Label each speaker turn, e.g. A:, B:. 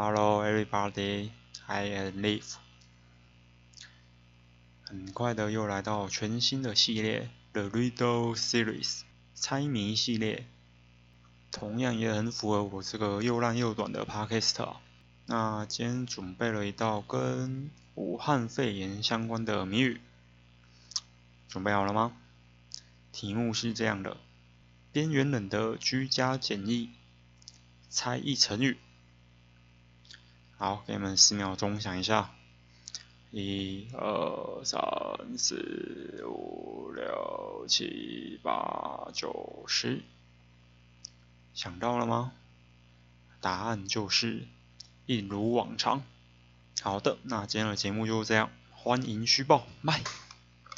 A: Hello everybody, I am Live。很快的又来到全新的系列 The Riddle Series 猜谜系列，同样也很符合我这个又烂又短的 Podcast。那今天准备了一道跟武汉肺炎相关的谜语，准备好了吗？题目是这样的：边缘人的居家简易，猜一成语。好，给你们十秒钟想一下，一二三四五六七八九十，想到了吗？答案就是一如往常。好的，那今天的节目就是这样，欢迎续报，拜。